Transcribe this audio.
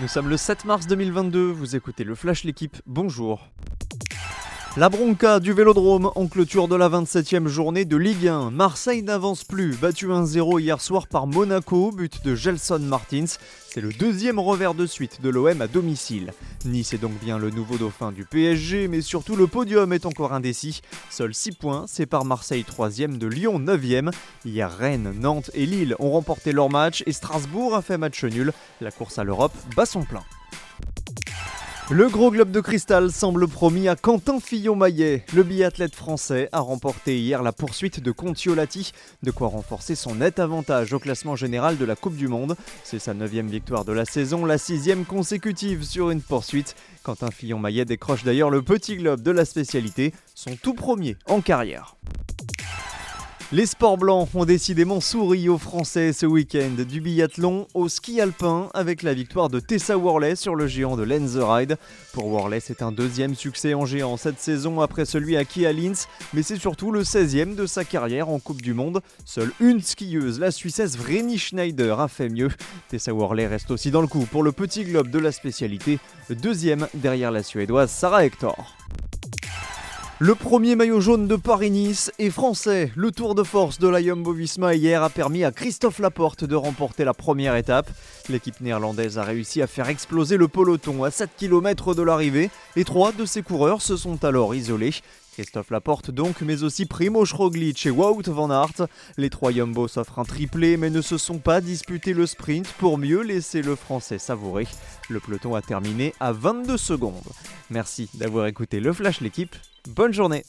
Nous sommes le 7 mars 2022, vous écoutez le Flash L'équipe, bonjour. La bronca du Vélodrome en clôture de la 27e journée de Ligue 1. Marseille n'avance plus, battu 1-0 hier soir par Monaco, but de Gelson Martins. C'est le deuxième revers de suite de l'OM à domicile. Nice est donc bien le nouveau dauphin du PSG, mais surtout le podium est encore indécis. Seuls 6 points séparent Marseille 3e de Lyon 9e. Hier, Rennes, Nantes et Lille ont remporté leur match et Strasbourg a fait match nul. La course à l'Europe bat son plein. Le gros globe de cristal semble promis à Quentin Fillon-Maillet. Le biathlète français a remporté hier la poursuite de Contiolati, de quoi renforcer son net avantage au classement général de la Coupe du Monde. C'est sa neuvième victoire de la saison, la sixième consécutive sur une poursuite. Quentin Fillon-Maillet décroche d'ailleurs le petit globe de la spécialité, son tout premier en carrière. Les sports blancs ont décidément souri aux Français ce week-end, du biathlon au ski alpin avec la victoire de Tessa Worley sur le géant de Lenz Ride. Pour Worley, c'est un deuxième succès en géant cette saison après celui à Kia Linz, mais c'est surtout le 16e de sa carrière en Coupe du Monde. Seule une skieuse, la Suissesse Vreni Schneider, a fait mieux. Tessa Worley reste aussi dans le coup pour le petit globe de la spécialité, deuxième derrière la Suédoise Sarah Hector. Le premier maillot jaune de Paris-Nice est français. Le tour de force de la Jumbo-Visma hier a permis à Christophe Laporte de remporter la première étape. L'équipe néerlandaise a réussi à faire exploser le peloton à 7 km de l'arrivée et trois de ses coureurs se sont alors isolés. Christophe Laporte donc, mais aussi Primo Roglic et Wout van Aert. Les trois Jumbo s'offrent un triplé mais ne se sont pas disputés le sprint pour mieux laisser le français savourer. Le peloton a terminé à 22 secondes. Merci d'avoir écouté le Flash l'équipe. Bonne journée